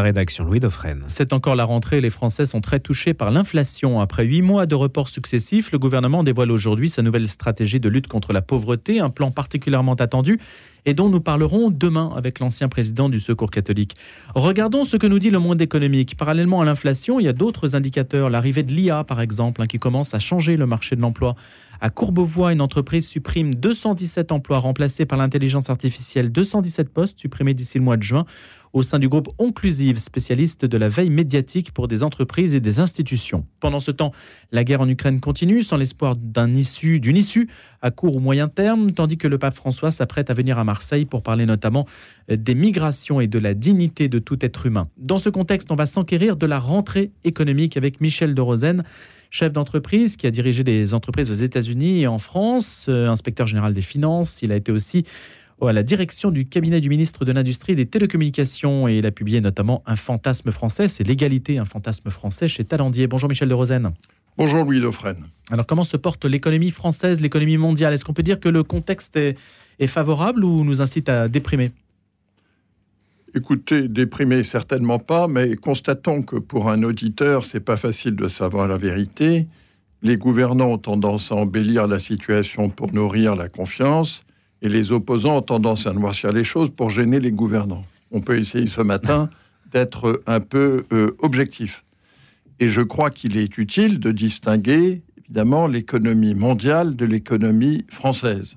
Rédaction Louis Dauphren. C'est encore la rentrée. Les Français sont très touchés par l'inflation. Après huit mois de reports successifs, le gouvernement dévoile aujourd'hui sa nouvelle stratégie de lutte contre la pauvreté, un plan particulièrement attendu et dont nous parlerons demain avec l'ancien président du Secours catholique. Regardons ce que nous dit le monde économique. Parallèlement à l'inflation, il y a d'autres indicateurs. L'arrivée de l'IA, par exemple, hein, qui commence à changer le marché de l'emploi. À Courbevoie, une entreprise supprime 217 emplois remplacés par l'intelligence artificielle, 217 postes supprimés d'ici le mois de juin au sein du groupe Onclusive, spécialiste de la veille médiatique pour des entreprises et des institutions. Pendant ce temps, la guerre en Ukraine continue sans l'espoir d'une issue, issue à court ou moyen terme, tandis que le pape François s'apprête à venir à Marseille pour parler notamment euh, des migrations et de la dignité de tout être humain. Dans ce contexte, on va s'enquérir de la rentrée économique avec Michel de Rosen chef d'entreprise qui a dirigé des entreprises aux États-Unis et en France, euh, inspecteur général des finances. Il a été aussi à la direction du cabinet du ministre de l'Industrie et des Télécommunications et il a publié notamment Un fantasme français, c'est l'égalité, un fantasme français chez Talendier. Bonjour Michel de Rosen. Bonjour Louis Dauphren. Alors comment se porte l'économie française, l'économie mondiale? Est-ce qu'on peut dire que le contexte est, favorable ou nous incite à déprimer? Écoutez, déprimer certainement pas, mais constatons que pour un auditeur, c'est pas facile de savoir la vérité. Les gouvernants ont tendance à embellir la situation pour nourrir la confiance et les opposants ont tendance à noircir les choses pour gêner les gouvernants. On peut essayer ce matin d'être un peu euh, objectif. Et je crois qu'il est utile de distinguer, évidemment, l'économie mondiale de l'économie française.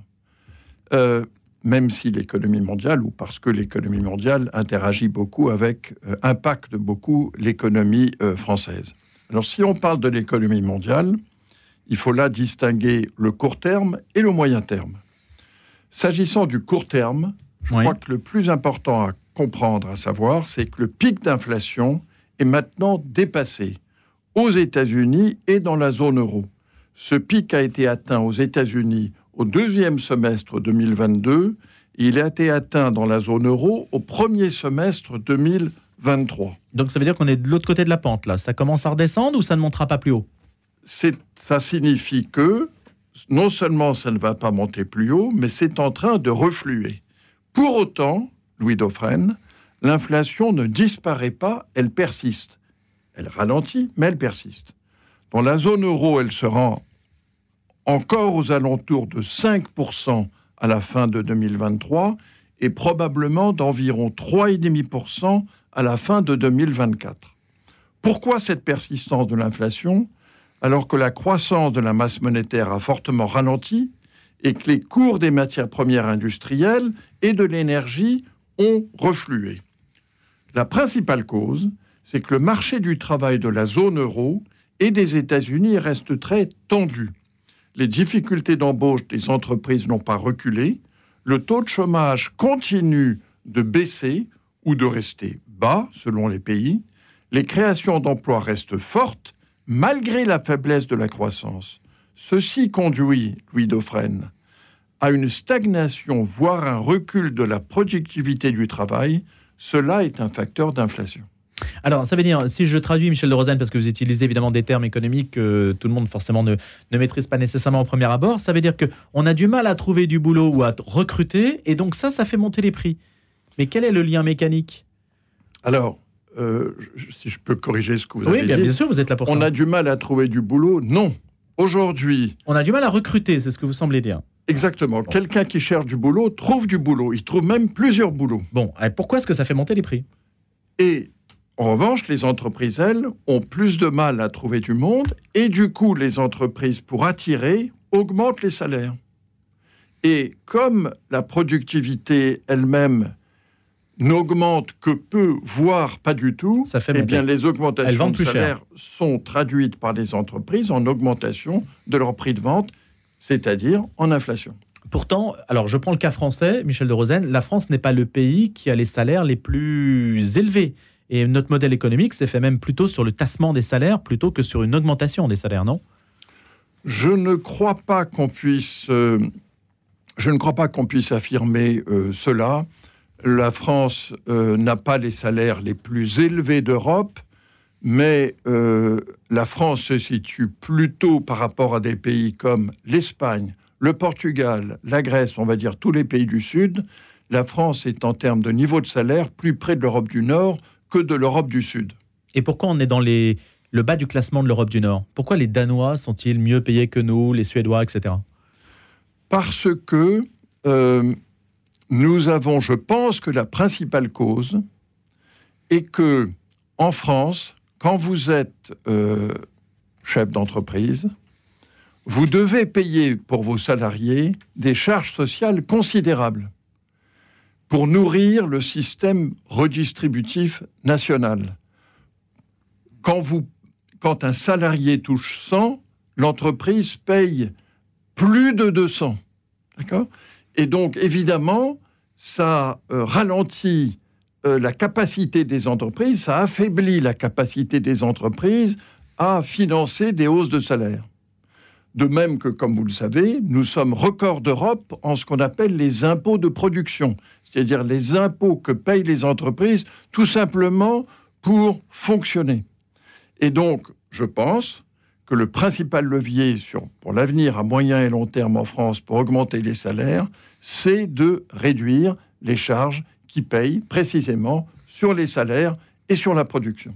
Euh, même si l'économie mondiale, ou parce que l'économie mondiale interagit beaucoup avec, euh, impacte beaucoup l'économie française. Alors si on parle de l'économie mondiale, il faut là distinguer le court terme et le moyen terme. S'agissant du court terme, je crois que le plus important à comprendre, à savoir, c'est que le pic d'inflation est maintenant dépassé aux États-Unis et dans la zone euro. Ce pic a été atteint aux États-Unis au deuxième semestre 2022 et il a été atteint dans la zone euro au premier semestre 2023. Donc ça veut dire qu'on est de l'autre côté de la pente là. Ça commence à redescendre ou ça ne montera pas plus haut? Ça signifie que non seulement ça ne va pas monter plus haut, mais c'est en train de refluer. Pour autant, Louis Dauphren, l'inflation ne disparaît pas, elle persiste. Elle ralentit, mais elle persiste. Dans la zone euro, elle se rend encore aux alentours de 5% à la fin de 2023 et probablement d'environ 3,5% à la fin de 2024. Pourquoi cette persistance de l'inflation? Alors que la croissance de la masse monétaire a fortement ralenti et que les cours des matières premières industrielles et de l'énergie ont reflué. La principale cause, c'est que le marché du travail de la zone euro et des États-Unis reste très tendu. Les difficultés d'embauche des entreprises n'ont pas reculé, le taux de chômage continue de baisser ou de rester bas selon les pays, les créations d'emplois restent fortes malgré la faiblesse de la croissance. Ceci conduit, Louis Dauphren, à une stagnation, voire un recul de la productivité du travail. Cela est un facteur d'inflation. Alors, ça veut dire, si je traduis, Michel de Rosen, parce que vous utilisez évidemment des termes économiques que tout le monde forcément ne, ne maîtrise pas nécessairement au premier abord, ça veut dire qu'on a du mal à trouver du boulot ou à recruter, et donc ça, ça fait monter les prix. Mais quel est le lien mécanique? Alors, euh, si je peux corriger ce que vous avez dit. Oui, bien sûr, vous êtes là pour on ça. On a du mal à trouver du boulot Non. Aujourd'hui. On a du mal à recruter, c'est ce que vous semblez dire. Exactement. Quelqu'un qui cherche du boulot trouve du boulot. Il trouve même plusieurs boulots. Bon, pourquoi est-ce que ça fait monter les prix? Et en revanche, les entreprises, elles, ont plus de mal à trouver du monde. Et du coup, les entreprises, pour attirer, augmentent les salaires. Et comme la productivité elle-même n'augmente que peu, voire pas du tout, Ça fait eh bien, les augmentations de salaire sont traduites par les entreprises en augmentation de leur prix de vente, c'est-à-dire en inflation. Pourtant, alors je prends le cas français, Michel de Rosen, la France n'est pas le pays qui a les salaires les plus élevés. Et notre modèle économique s'est fait même plutôt sur le tassement des salaires plutôt que sur une augmentation des salaires, non? Je ne crois pas qu'on puisse, euh, je ne crois pas qu'on puisse affirmer euh, cela la France euh, n'a pas les salaires les plus élevés d'Europe, mais euh, la France se situe plutôt par rapport à des pays comme l'Espagne, le Portugal, la Grèce, on va dire tous les pays du Sud. La France est en termes de niveau de salaire plus près de l'Europe du Nord que de l'Europe du Sud. Et pourquoi on est dans les, le bas du classement de l'Europe du Nord? Pourquoi les Danois sont-ils mieux payés que nous, les Suédois, etc. Parce que euh, nous avons, je pense que la principale cause est que en France, quand vous êtes euh, chef d'entreprise, vous devez payer pour vos salariés des charges sociales considérables pour nourrir le système redistributif national. Quand, vous, quand un salarié touche 100, l'entreprise paye plus de 200. D'accord? Et donc, évidemment, ça euh, ralentit euh, la capacité des entreprises, ça affaiblit la capacité des entreprises à financer des hausses de salaire. De même que, comme vous le savez, nous sommes records d'Europe en ce qu'on appelle les impôts de production, c'est-à-dire les impôts que payent les entreprises tout simplement pour fonctionner. Et donc, je pense que le principal levier pour l'avenir à moyen et long terme en France pour augmenter les salaires, c'est de réduire les charges qui payent précisément sur les salaires et sur la production.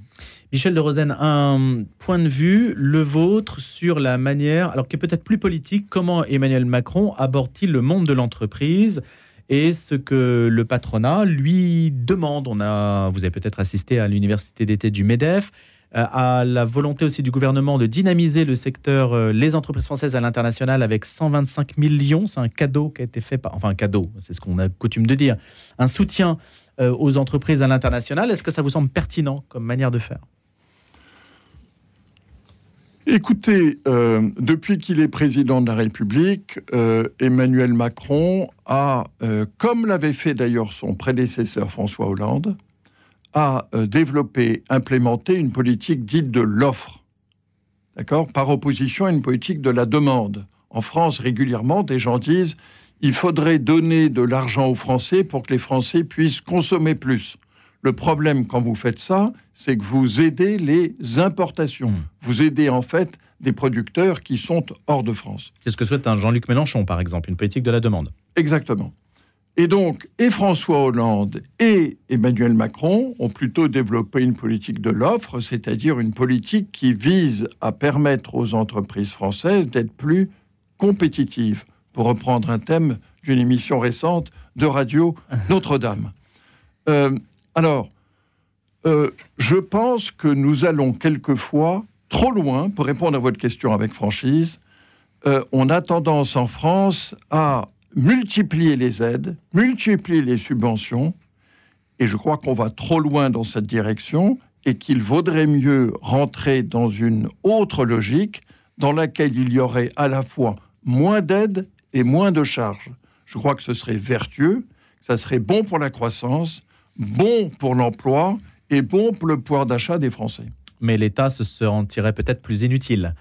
Michel de Rosen, un point de vue, le vôtre, sur la manière, alors qui est peut-être plus politique, comment Emmanuel Macron aborde-t-il le monde de l'entreprise et ce que le patronat lui demande? On a, vous avez peut-être assisté à l'université d'été du MEDEF, à la volonté aussi du gouvernement de dynamiser le secteur, euh, les entreprises françaises à l'international avec 125 millions. C'est un cadeau qui a été fait, enfin un cadeau, c'est ce qu'on a coutume de dire, un soutien euh, aux entreprises à l'international. Est-ce que ça vous semble pertinent comme manière de faire? Écoutez, euh, depuis qu'il est président de la République, euh, Emmanuel Macron a, euh, comme l'avait fait d'ailleurs son prédécesseur François Hollande, a développé, implémenté une politique dite de l'offre, d'accord, par opposition à une politique de la demande. En France, régulièrement, des gens disent il faudrait donner de l'argent aux Français pour que les Français puissent consommer plus. Le problème quand vous faites ça, c'est que vous aidez les importations. Hmm. Vous aidez en fait des producteurs qui sont hors de France. C'est ce que souhaite un Jean-Luc Mélenchon, par exemple, une politique de la demande. Exactement. Et donc, et François Hollande et Emmanuel Macron ont plutôt développé une politique de l'offre, c'est-à-dire une politique qui vise à permettre aux entreprises françaises d'être plus compétitives, pour reprendre un thème d'une émission récente de radio Notre-Dame. Euh, alors, euh, je pense que nous allons quelquefois trop loin, pour répondre à votre question avec franchise. Euh, on a tendance en France à multiplier les aides, multiplier les subventions, et je crois qu'on va trop loin dans cette direction et qu'il vaudrait mieux rentrer dans une autre logique dans laquelle il y aurait à la fois moins d'aides et moins de charges. Je crois que ce serait vertueux, ça serait bon pour la croissance, bon pour l'emploi et bon pour le pouvoir d'achat des Français. Mais l'État se sentirait peut-être plus inutile.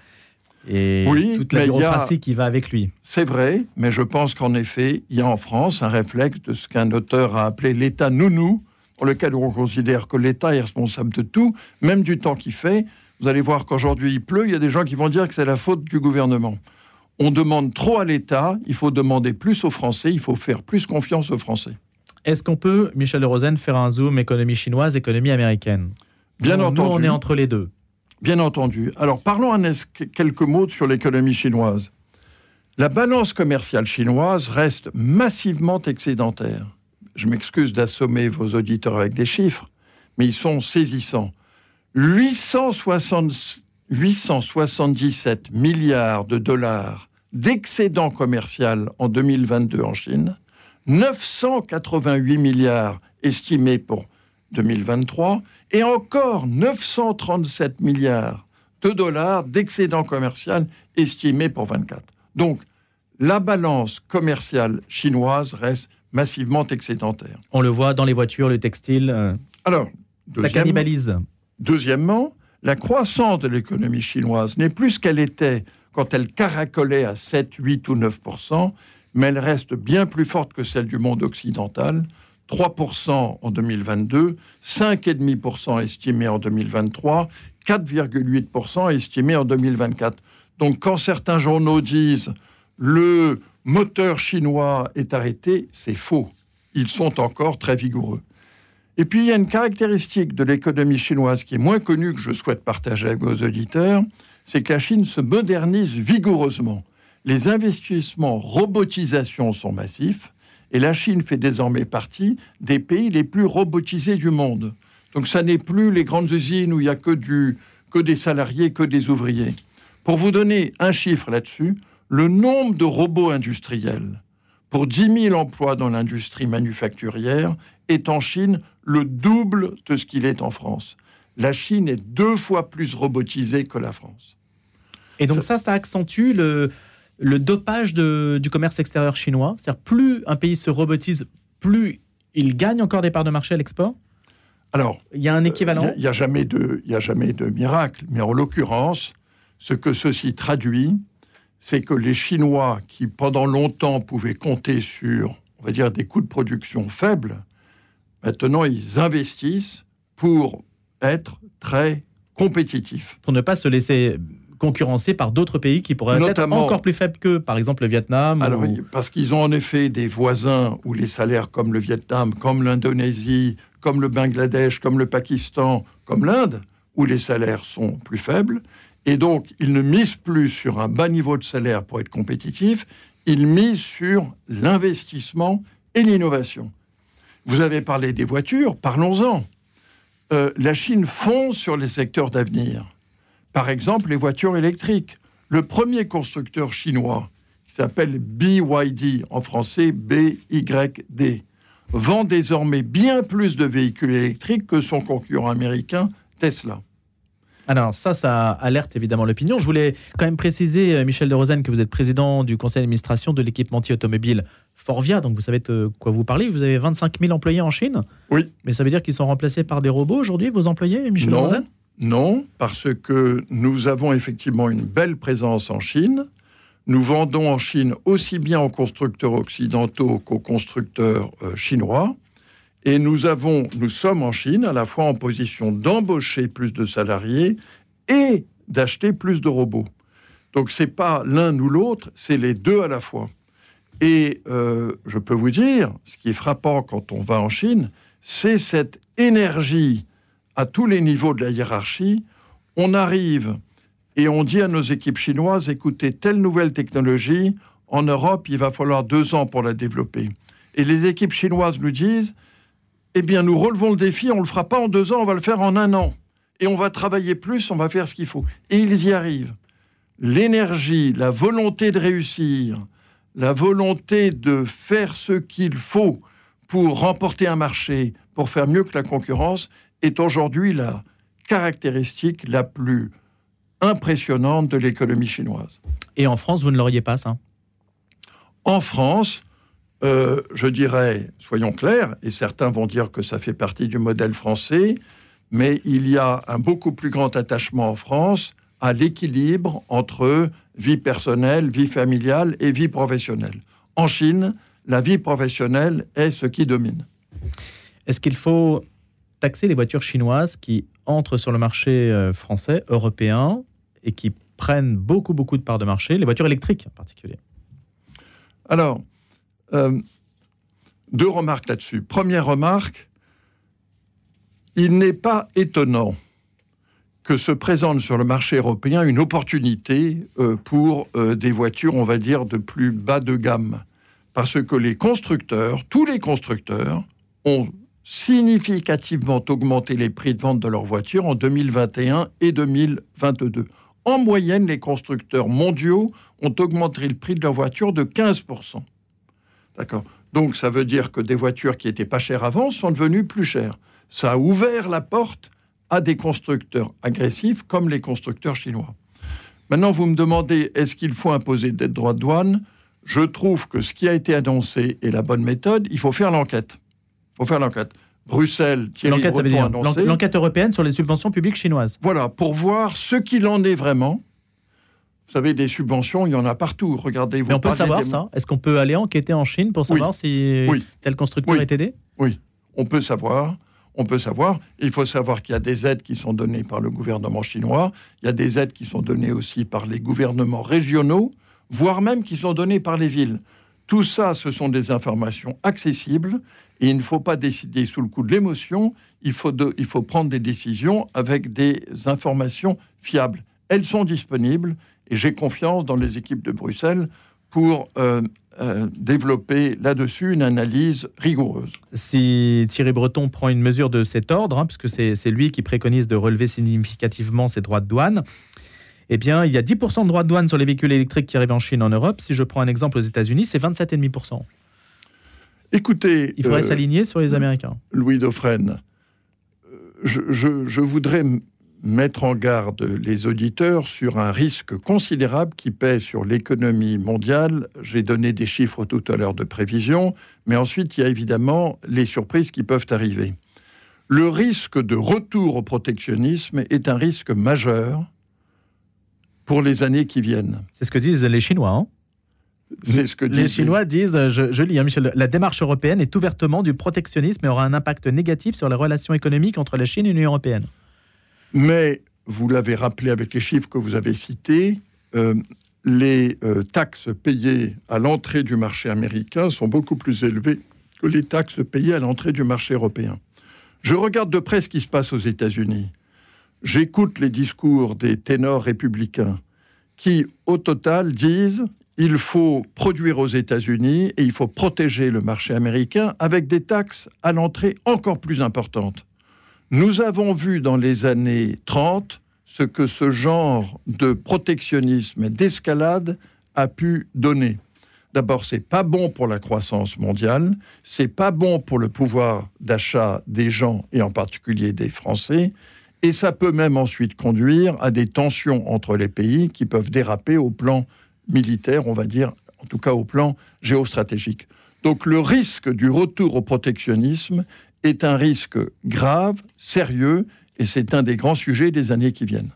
Et oui, toute la bureaucratie qui va avec lui. C'est vrai, mais je pense qu'en effet, il y a en France un réflexe de ce qu'un auteur a appelé l'État nounou, pour lequel on considère que l'État est responsable de tout, même du temps qu'il fait. Vous allez voir qu'aujourd'hui il pleut, il y a des gens qui vont dire que c'est la faute du gouvernement. On demande trop à l'État, il faut demander plus aux Français, il faut faire plus confiance aux Français. Est-ce qu'on peut, Michel de Rosen, faire un zoom économie chinoise, économie américaine? Bien entendu. Nous, on est entre les deux. Bien entendu. Alors, parlons quelques mots sur l'économie chinoise. La balance commerciale chinoise reste massivement excédentaire. Je m'excuse d'assommer vos auditeurs avec des chiffres, mais ils sont saisissants. 877 milliards de dollars d'excédent commercial en 2022 en Chine, 988 milliards estimés pour 2023 et encore 937 milliards de dollars d'excédent commercial estimés pour 24. Donc, la balance commerciale chinoise reste massivement excédentaire. On le voit dans les voitures, le textile. Euh, Alors, ça cannibalise. Deuxièmement, la croissance de l'économie chinoise n'est plus ce qu'elle était quand elle caracolait à 7, 8 ou 9% mais elle reste bien plus forte que celle du monde occidental. 3% en 2022, 5,5% estimé en 2023, 4,8% estimé en 2024. Donc quand certains journaux disent le moteur chinois est arrêté, c'est faux. Ils sont encore très vigoureux. Et puis il y a une caractéristique de l'économie chinoise qui est moins connue que je souhaite partager avec vos auditeurs, c'est que la Chine se modernise vigoureusement. Les investissements robotisation sont massifs et la Chine fait désormais partie des pays les plus robotisés du monde. Donc ça n'est plus les grandes usines où il n'y a que, des salariés, que des ouvriers. Pour vous donner un chiffre là-dessus, le nombre de robots industriels pour 10 000 emplois dans l'industrie manufacturière est en Chine le double de ce qu'il est en France. La Chine est deux fois plus robotisée que la France. Et donc ça, ça, accentue le, le dopage de, du commerce extérieur chinois. C'est-à-dire plus un pays se robotise, plus il gagne encore des parts de marché à l'export Alors, il y a un équivalent Il n'y a, jamais de, a jamais de miracle. Mais en l'occurrence, ce que ceci traduit, c'est que les Chinois, qui pendant longtemps pouvaient compter sur, on va dire, des coûts de production faibles, maintenant ils investissent pour être très compétitifs. Pour ne pas se laisser concurrencer par d'autres pays qui pourraient être encore plus faibles que, par exemple, le Vietnam Alors, Parce qu'ils ont en effet des voisins où les salaires comme le Vietnam, comme l'Indonésie, comme le Bangladesh, comme le Pakistan, comme l'Inde, où les salaires sont plus faibles, et donc, ils ne misent plus sur un bas niveau de salaire pour être compétitifs, ils misent sur l'investissement et l'innovation. Vous avez parlé des voitures, parlons-en. Euh, la Chine fonce sur les secteurs d'avenir. Par exemple, les voitures électriques. Le premier constructeur chinois, qui s'appelle BYD, en français BYD, vend désormais bien plus de véhicules électriques que son concurrent américain Tesla. Alors ça, ça alerte évidemment l'opinion. Je voulais quand même préciser, euh, Michel de Rosen, que vous êtes président du conseil d'administration de l'équipementier automobile Forvia, donc vous savez de quoi vous parlez. Vous avez 25 000 employés en Chine. Oui. Mais ça veut dire qu'ils sont remplacés par des robots aujourd'hui, vos employés, Michel non, de Rosen Non, parce que nous avons effectivement une belle présence en Chine. Nous vendons en Chine aussi bien aux constructeurs occidentaux qu'aux constructeurs euh, chinois. Et nous avons, nous sommes en Chine à la fois en position d'embaucher plus de salariés et d'acheter plus de robots. Donc c'est pas l'un ou l'autre, c'est les deux à la fois. Et euh, je peux vous dire, ce qui est frappant quand on va en Chine, c'est cette énergie à tous les niveaux de la hiérarchie. On arrive et on dit à nos équipes chinoises, écoutez, telle nouvelle technologie, en Europe, il va falloir deux ans pour la développer. Et les équipes chinoises nous disent, eh bien, nous relevons le défi, on ne le fera pas en deux ans, on va le faire en un an. Et on va travailler plus, on va faire ce qu'il faut. Et ils y arrivent. L'énergie, la volonté de réussir, la volonté de faire ce qu'il faut pour remporter un marché, pour faire mieux que la concurrence, est aujourd'hui la caractéristique la plus impressionnante de l'économie chinoise. Et en France, vous ne l'auriez pas, ça? En France, euh, je dirais, soyons clairs, et certains vont dire que ça fait partie du modèle français, mais il y a un beaucoup plus grand attachement en France à l'équilibre entre vie personnelle, vie familiale et vie professionnelle. En Chine, la vie professionnelle est ce qui domine. Est-ce qu'il faut taxer les voitures chinoises qui entrent sur le marché euh, français, européen, et qui prennent beaucoup, beaucoup de parts de marché, les voitures électriques en particulier Alors, euh, deux remarques là-dessus. Première remarque, il n'est pas étonnant que se présente sur le marché européen une opportunité euh, pour des voitures, on va dire, de plus bas de gamme. Parce que les constructeurs, tous les constructeurs, ont significativement augmenté les prix de vente de leurs voitures en 2021 et 2022. En moyenne, les constructeurs mondiaux ont augmenté le prix de leurs voitures de 15%. D'accord Donc ça veut dire que des voitures qui étaient pas chères avant sont devenues plus chères. Ça a ouvert la porte à des constructeurs agressifs comme les constructeurs chinois. Maintenant, vous me demandez, est-ce qu'il faut imposer des droits de douane? Je trouve que ce qui a été annoncé est la bonne méthode. Il faut faire l'enquête. Faut faire l'enquête. Bruxelles, L'enquête européenne sur les subventions publiques chinoises. Voilà, pour voir ce qu'il en est vraiment vous savez, des subventions, il y en a partout. Regardez, vous Mais on peut savoir ça? Est-ce qu'on peut aller enquêter en Chine pour savoir si tel constructeur est aidé? Oui, on peut savoir. On peut savoir. Il faut savoir qu'il y a des aides qui sont données par le gouvernement chinois. Il y a des aides qui sont données aussi par les gouvernements régionaux, voire même qui sont données par les villes. Tout ça, ce sont des informations accessibles Il ne faut pas décider sous le coup de l'émotion, il faut, il faut prendre des décisions avec des informations fiables. Elles sont disponibles et j'ai confiance dans les équipes de Bruxelles pour euh, euh, développer là-dessus une analyse rigoureuse. Si Thierry Breton prend une mesure de cet ordre, hein, puisque c'est lui qui préconise de relever significativement ses droits de douane, eh bien, il y a 10% de droits de douane sur les véhicules électriques qui arrivent en Chine en Europe. Si je prends un exemple aux États-Unis, c'est 27,5%. Écoutez. Il faudrait euh, s'aligner sur les Américains. Louis Dauphren, je, je, voudrais mettre en garde les auditeurs sur un risque considérable qui pèse sur l'économie mondiale. J'ai donné des chiffres tout à l'heure de prévision, mais ensuite il y a évidemment les surprises qui peuvent arriver. Le risque de retour au protectionnisme est un risque majeur pour les années qui viennent. C'est ce que disent les Chinois. Hein c'est ce que les Chinois disent, je, lis, hein, Michel, la démarche européenne est ouvertement du protectionnisme et aura un impact négatif sur les relations économiques entre la Chine et l'Union européenne. Mais, vous l'avez rappelé avec les chiffres que vous avez cités, euh, les euh, taxes payées à l'entrée du marché américain sont beaucoup plus élevées que les taxes payées à l'entrée du marché européen. Je regarde de près ce qui se passe aux États-Unis j'écoute les discours des ténors républicains qui, au total, disent il faut produire aux États-Unis et il faut protéger le marché américain avec des taxes à l'entrée encore plus importantes. Nous avons vu dans les années 30 ce que ce genre de protectionnisme et d'escalade a pu donner. D'abord, c'est pas bon pour la croissance mondiale, c'est pas bon pour le pouvoir d'achat des gens et en particulier des Français, et ça peut même ensuite conduire à des tensions entre les pays qui peuvent déraper au plan militaire, on va dire, en tout cas au plan géostratégique. Donc le risque du retour au protectionnisme est un risque grave, sérieux, et c'est un des grands sujets des années qui viennent.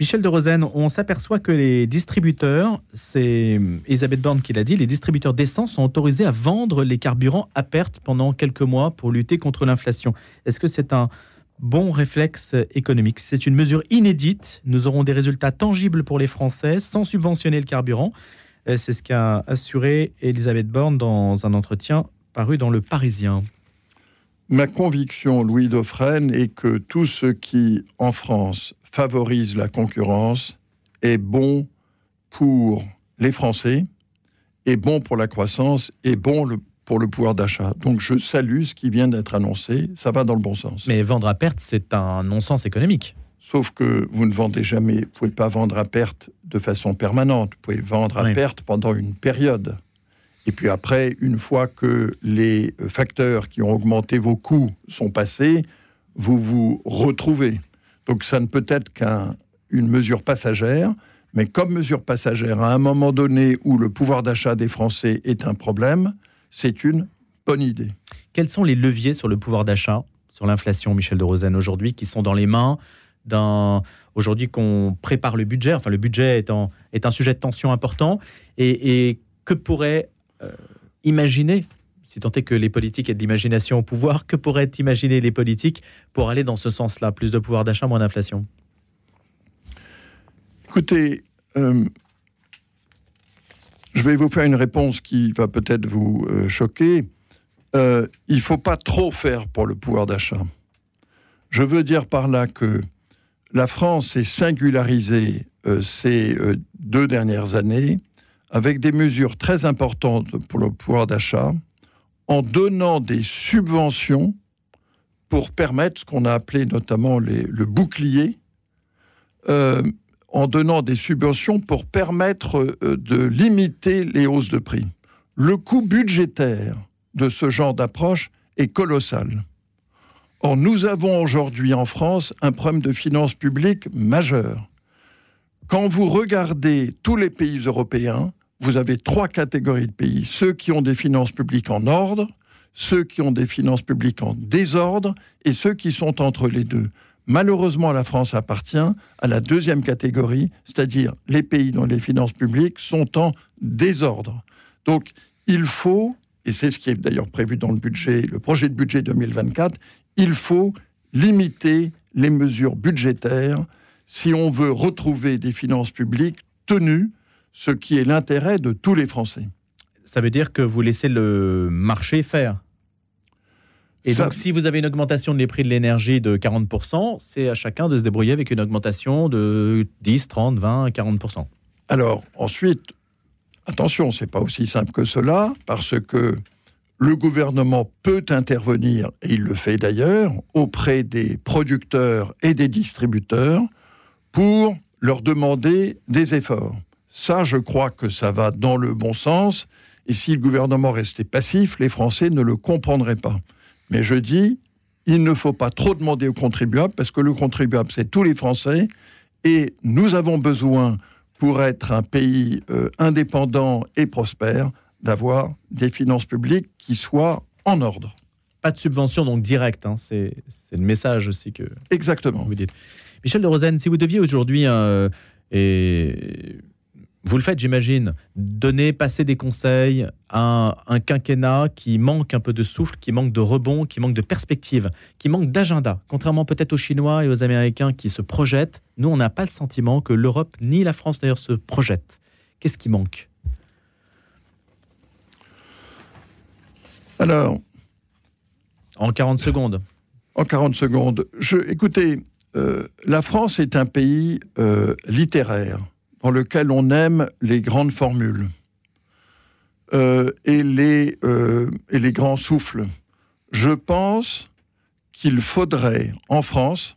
Michel de Rosen, on s'aperçoit que les distributeurs, c'est Elisabeth Borne qui l'a dit, les distributeurs d'essence sont autorisés à vendre les carburants à perte pendant quelques mois pour lutter contre l'inflation. Est-ce que c'est un, bon réflexe économique. C'est une mesure inédite. Nous aurons des résultats tangibles pour les Français sans subventionner le carburant. Euh, c'est ce qu'a assuré Elisabeth Borne dans un entretien paru dans Le Parisien. Ma conviction, Louis Dauphren, est que tout ce qui, en France, favorise la concurrence est bon pour les Français, est bon pour la croissance, est bon le, pour le pouvoir d'achat. Donc je salue ce qui vient d'être annoncé, ça va dans le bon sens. Mais vendre à perte, c'est un non-sens économique. Sauf que vous ne vendez jamais, vous pouvez pas vendre à perte de façon permanente, vous pouvez vendre à perte pendant une période. Et puis après, une fois que les facteurs qui ont augmenté vos coûts sont passés, vous vous retrouvez. Donc ça ne peut être qu'une mesure passagère, mais comme mesure passagère, à un moment donné où le pouvoir d'achat des Français est un problème, c'est une bonne idée. Quels sont les leviers sur le pouvoir d'achat, sur l'inflation, Michel de Rosen, aujourd'hui, qui sont dans les mains d'un. Aujourd'hui, qu'on prépare le budget, enfin, le budget est, est un sujet de tension important, et, que pourrait euh, imaginer si tant est que les politiques aient de l'imagination au pouvoir, que pourraient imaginer les politiques pour aller dans ce sens-là? Plus de pouvoir d'achat, moins d'inflation Écoutez, euh, je vais vous faire une réponse qui va peut-être vous euh, choquer. Euh, il ne faut pas trop faire pour le pouvoir d'achat. Je veux dire par là que la France s'est singularisée euh, ces deux dernières années avec des mesures très importantes pour le pouvoir d'achat en donnant des subventions pour permettre ce qu'on a appelé notamment le bouclier, en donnant des subventions pour permettre euh, de limiter les hausses de prix. Le coût budgétaire de ce genre d'approche est colossal. Or, nous avons aujourd'hui en France un problème de finances publiques majeur. Quand vous regardez tous les pays européens, vous avez trois catégories de pays. Ceux qui ont des finances publiques en ordre, ceux qui ont des finances publiques en désordre et ceux qui sont entre les deux. Malheureusement, la France appartient à la deuxième catégorie, c'est-à-dire les pays dont les finances publiques sont en désordre. Donc, il faut, et c'est ce qui est d'ailleurs prévu dans le budget, le projet de budget 2024, il faut limiter les mesures budgétaires si on veut retrouver des finances publiques tenues, ce qui est l'intérêt de tous les Français. Ça veut dire que vous laissez le marché faire Et donc, si vous avez une augmentation des prix de l'énergie de 40%, c'est à chacun de se débrouiller avec une augmentation de 10, 30, 20, 40%. Alors, ensuite, attention, c'est pas aussi simple que cela, parce que le gouvernement peut intervenir, et il le fait d'ailleurs, auprès des producteurs et des distributeurs pour leur demander des efforts. Ça, je crois que ça va dans le bon sens. Et si le gouvernement restait passif, les Français ne le comprendraient pas. Mais je dis, il ne faut pas trop demander aux contribuables, parce que le contribuable, c'est tous les Français. Et nous avons besoin, pour être un pays euh, indépendant et prospère, d'avoir des finances publiques qui soient en ordre. Pas de subvention donc directe, hein. c'est le message aussi que Exactement. vous dites. Michel de Rosen, si vous deviez aujourd'hui, euh, et vous le faites j'imagine, donner, passer des conseils à un, quinquennat qui manque un peu de souffle, qui manque de rebond, qui manque de perspective, qui manque d'agenda, contrairement peut-être aux Chinois et aux Américains qui se projettent, nous on n'a pas le sentiment que l'Europe ni la France d'ailleurs se projettent. Qu'est-ce qui manque? Alors. En 40 secondes. En 40 secondes. Je, écoutez, euh, la France est un pays euh, littéraire dans lequel on aime les grandes formules euh, et, les, et les grands souffles. Je pense qu'il faudrait, en France,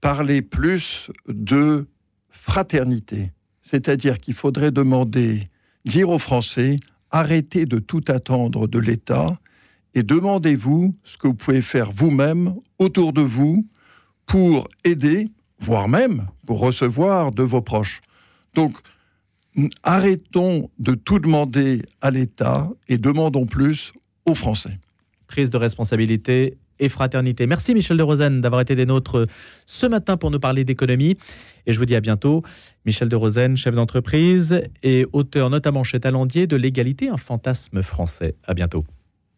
parler plus de fraternité. C'est-à-dire qu'il faudrait demander, dire aux Français, arrêtez de tout attendre de l'État et demandez-vous ce que vous pouvez faire vous-même, autour de vous, pour aider, voire même pour recevoir de vos proches. Donc, arrêtons de tout demander à l'État et demandons plus aux Français. Prise de responsabilité et fraternité. Merci Michel de Rosen d'avoir été des nôtres ce matin pour nous parler d'économie. Et je vous dis à bientôt. Michel de Rosen, chef d'entreprise et auteur notamment chez Talendier de L'égalité, un fantasme français. À bientôt.